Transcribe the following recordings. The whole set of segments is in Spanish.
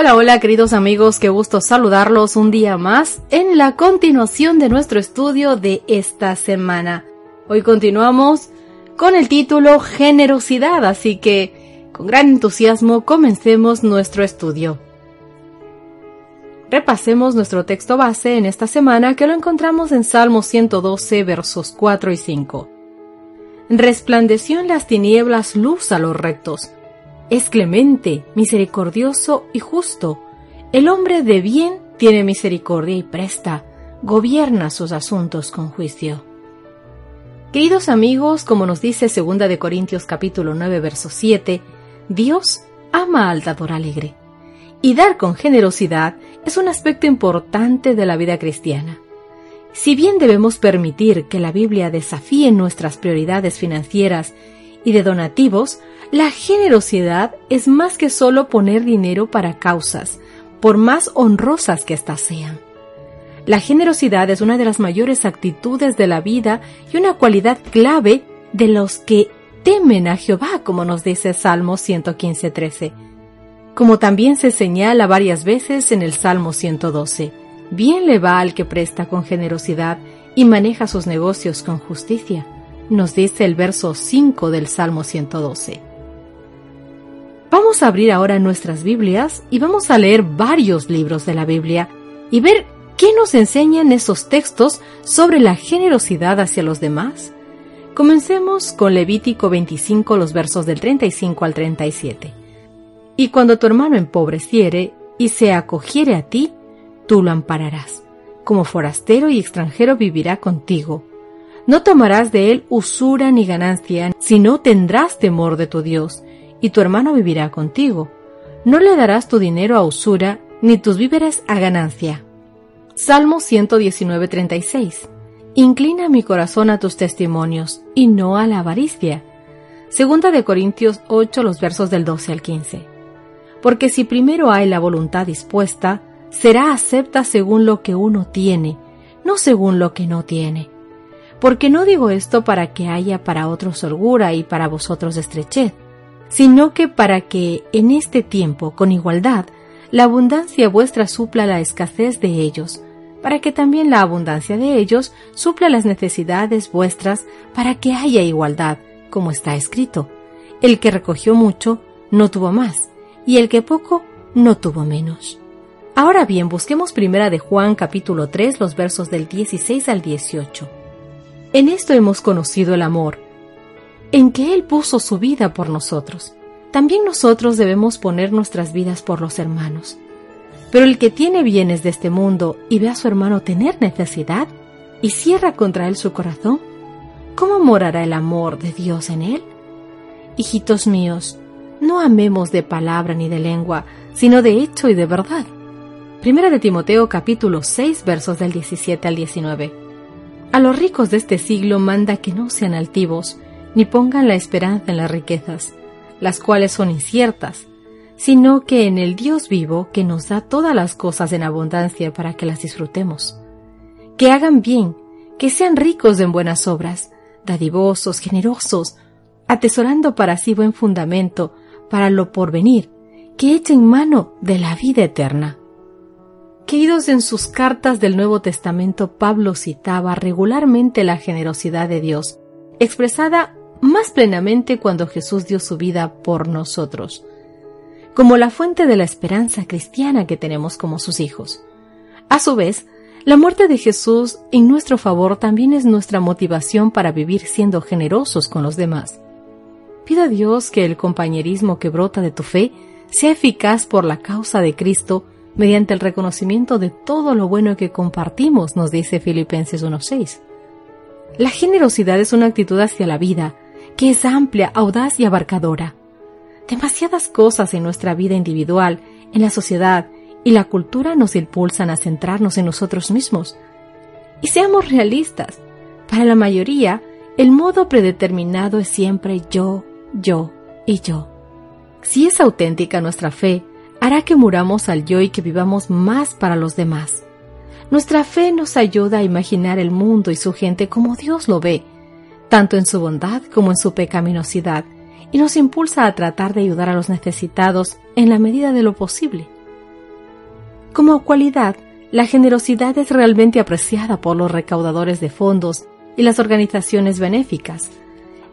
Hola, hola queridos amigos, qué gusto saludarlos un día más en la continuación de nuestro estudio de esta semana. Hoy continuamos con el título Generosidad, así que con gran entusiasmo comencemos nuestro estudio. Repasemos nuestro texto base en esta semana que lo encontramos en Salmo 112 versos 4 y 5. Resplandeció en las tinieblas luz a los rectos es clemente, misericordioso y justo. El hombre de bien tiene misericordia y presta, gobierna sus asuntos con juicio. Queridos amigos, como nos dice 2 de Corintios capítulo 9 verso 7, Dios ama al dador alegre. Y dar con generosidad es un aspecto importante de la vida cristiana. Si bien debemos permitir que la Biblia desafíe nuestras prioridades financieras y de donativos, la generosidad es más que solo poner dinero para causas, por más honrosas que éstas sean. La generosidad es una de las mayores actitudes de la vida y una cualidad clave de los que temen a Jehová, como nos dice Salmo 115.13. Como también se señala varias veces en el Salmo 112. Bien le va al que presta con generosidad y maneja sus negocios con justicia, nos dice el verso 5 del Salmo 112. Vamos a abrir ahora nuestras Biblias y vamos a leer varios libros de la Biblia y ver qué nos enseñan esos textos sobre la generosidad hacia los demás. Comencemos con Levítico 25, los versos del 35 al 37. Y cuando tu hermano empobreciere y se acogiere a ti, tú lo ampararás. Como forastero y extranjero vivirá contigo. No tomarás de él usura ni ganancia, sino tendrás temor de tu Dios y tu hermano vivirá contigo. No le darás tu dinero a usura, ni tus víveres a ganancia. Salmo 119.36 Inclina mi corazón a tus testimonios, y no a la avaricia. Segunda de Corintios 8, los versos del 12 al 15. Porque si primero hay la voluntad dispuesta, será acepta según lo que uno tiene, no según lo que no tiene. Porque no digo esto para que haya para otros holgura y para vosotros estrechez, sino que para que en este tiempo, con igualdad, la abundancia vuestra supla la escasez de ellos, para que también la abundancia de ellos supla las necesidades vuestras, para que haya igualdad, como está escrito. El que recogió mucho, no tuvo más, y el que poco, no tuvo menos. Ahora bien, busquemos primera de Juan capítulo 3 los versos del 16 al 18. En esto hemos conocido el amor, en que Él puso su vida por nosotros. También nosotros debemos poner nuestras vidas por los hermanos. Pero el que tiene bienes de este mundo y ve a su hermano tener necesidad y cierra contra él su corazón, ¿cómo morará el amor de Dios en él? Hijitos míos, no amemos de palabra ni de lengua, sino de hecho y de verdad. Primera de Timoteo capítulo 6 versos del 17 al 19. A los ricos de este siglo manda que no sean altivos, ni pongan la esperanza en las riquezas, las cuales son inciertas, sino que en el Dios vivo que nos da todas las cosas en abundancia para que las disfrutemos. Que hagan bien, que sean ricos en buenas obras, dadivosos, generosos, atesorando para sí buen fundamento para lo porvenir, que echen mano de la vida eterna. Queridos, en sus cartas del Nuevo Testamento, Pablo citaba regularmente la generosidad de Dios, expresada más plenamente cuando Jesús dio su vida por nosotros, como la fuente de la esperanza cristiana que tenemos como sus hijos. A su vez, la muerte de Jesús en nuestro favor también es nuestra motivación para vivir siendo generosos con los demás. Pido a Dios que el compañerismo que brota de tu fe sea eficaz por la causa de Cristo mediante el reconocimiento de todo lo bueno que compartimos, nos dice Filipenses 1.6. La generosidad es una actitud hacia la vida que es amplia, audaz y abarcadora. Demasiadas cosas en nuestra vida individual, en la sociedad y la cultura nos impulsan a centrarnos en nosotros mismos. Y seamos realistas, para la mayoría, el modo predeterminado es siempre yo, yo y yo. Si es auténtica nuestra fe, hará que muramos al yo y que vivamos más para los demás. Nuestra fe nos ayuda a imaginar el mundo y su gente como Dios lo ve, tanto en su bondad como en su pecaminosidad, y nos impulsa a tratar de ayudar a los necesitados en la medida de lo posible. Como cualidad, la generosidad es realmente apreciada por los recaudadores de fondos y las organizaciones benéficas.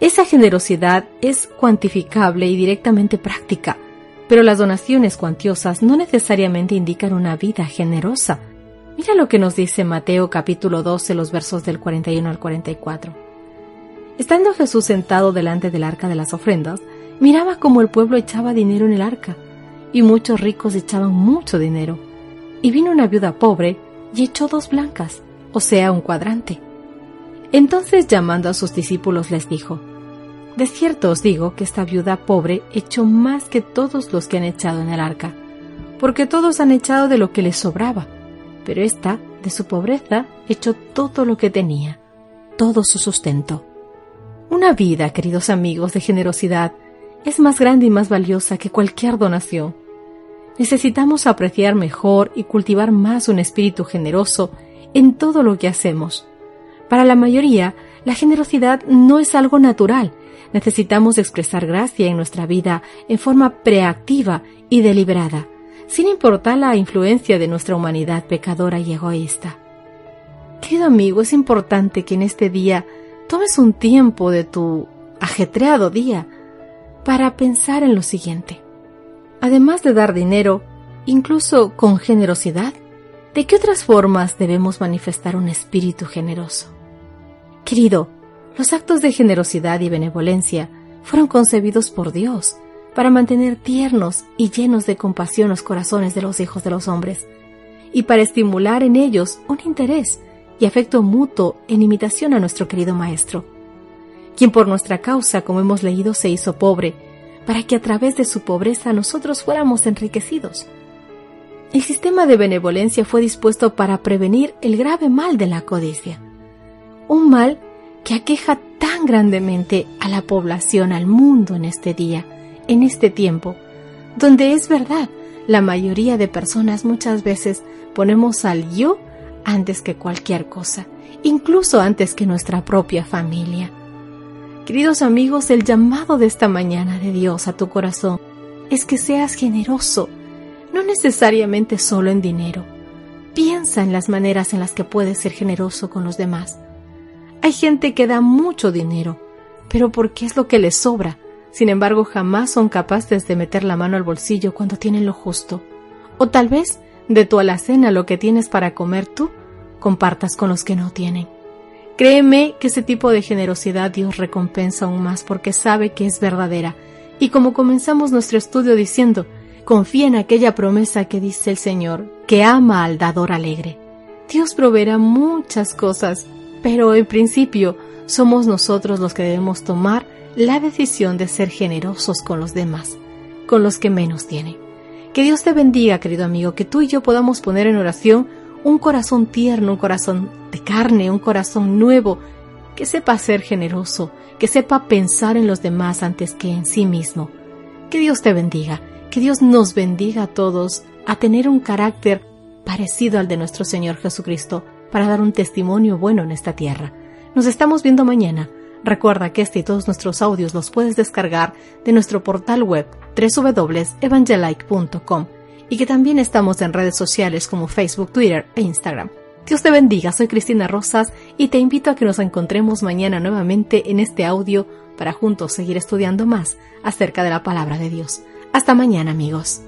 Esa generosidad es cuantificable y directamente práctica, pero las donaciones cuantiosas no necesariamente indican una vida generosa. Mira lo que nos dice Mateo capítulo 12, los versos del 41 al 44. Estando Jesús sentado delante del arca de las ofrendas, miraba cómo el pueblo echaba dinero en el arca, y muchos ricos echaban mucho dinero. Y vino una viuda pobre y echó dos blancas, o sea, un cuadrante. Entonces llamando a sus discípulos les dijo, de cierto os digo que esta viuda pobre echó más que todos los que han echado en el arca, porque todos han echado de lo que les sobraba, pero ésta, de su pobreza, echó todo lo que tenía, todo su sustento. Una vida, queridos amigos, de generosidad es más grande y más valiosa que cualquier donación. Necesitamos apreciar mejor y cultivar más un espíritu generoso en todo lo que hacemos. Para la mayoría, la generosidad no es algo natural, necesitamos expresar gracia en nuestra vida en forma preactiva y deliberada, sin importar la influencia de nuestra humanidad pecadora y egoísta. Querido amigo, es importante que en este día tomes un tiempo de tu ajetreado día para pensar en lo siguiente. Además de dar dinero, incluso con generosidad, ¿de qué otras formas debemos manifestar un espíritu generoso? Querido, los actos de generosidad y benevolencia fueron concebidos por Dios para mantener tiernos y llenos de compasión los corazones de los hijos de los hombres, y para estimular en ellos un interés y afecto mutuo en imitación a nuestro querido Maestro, quien por nuestra causa, como hemos leído, se hizo pobre, para que a través de su pobreza nosotros fuéramos enriquecidos. El sistema de benevolencia fue dispuesto para prevenir el grave mal de la codicia, un mal que aqueja tan grandemente a la población, al mundo en este día, en este tiempo, donde es verdad, la mayoría de personas muchas veces ponemos al yo antes que cualquier cosa, incluso antes que nuestra propia familia. Queridos amigos, el llamado de esta mañana de Dios a tu corazón es que seas generoso, no necesariamente solo en dinero. Piensa en las maneras en las que puedes ser generoso con los demás. Hay gente que da mucho dinero, pero porque es lo que les sobra. Sin embargo, jamás son capaces de meter la mano al bolsillo cuando tienen lo justo. O tal vez, de tu alacena lo que tienes para comer tú, compartas con los que no tienen. Créeme que ese tipo de generosidad Dios recompensa aún más porque sabe que es verdadera. Y como comenzamos nuestro estudio diciendo, confía en aquella promesa que dice el Señor, que ama al dador alegre. Dios proveerá muchas cosas pero en principio somos nosotros los que debemos tomar la decisión de ser generosos con los demás, con los que menos tienen. Que Dios te bendiga, querido amigo, que tú y yo podamos poner en oración un corazón tierno, un corazón de carne, un corazón nuevo, que sepa ser generoso, que sepa pensar en los demás antes que en sí mismo. Que Dios te bendiga, que Dios nos bendiga a todos a tener un carácter parecido al de nuestro Señor Jesucristo, para dar un testimonio bueno en esta tierra. Nos estamos viendo mañana Recuerda que este y todos nuestros audios los puedes descargar de nuestro portal web www.evangelike.com y que también estamos en redes sociales como Facebook, Twitter e Instagram. Dios te bendiga, soy Cristina Rosas y te invito a que nos encontremos mañana nuevamente en este audio para juntos seguir estudiando más acerca de la palabra de Dios. Hasta mañana amigos.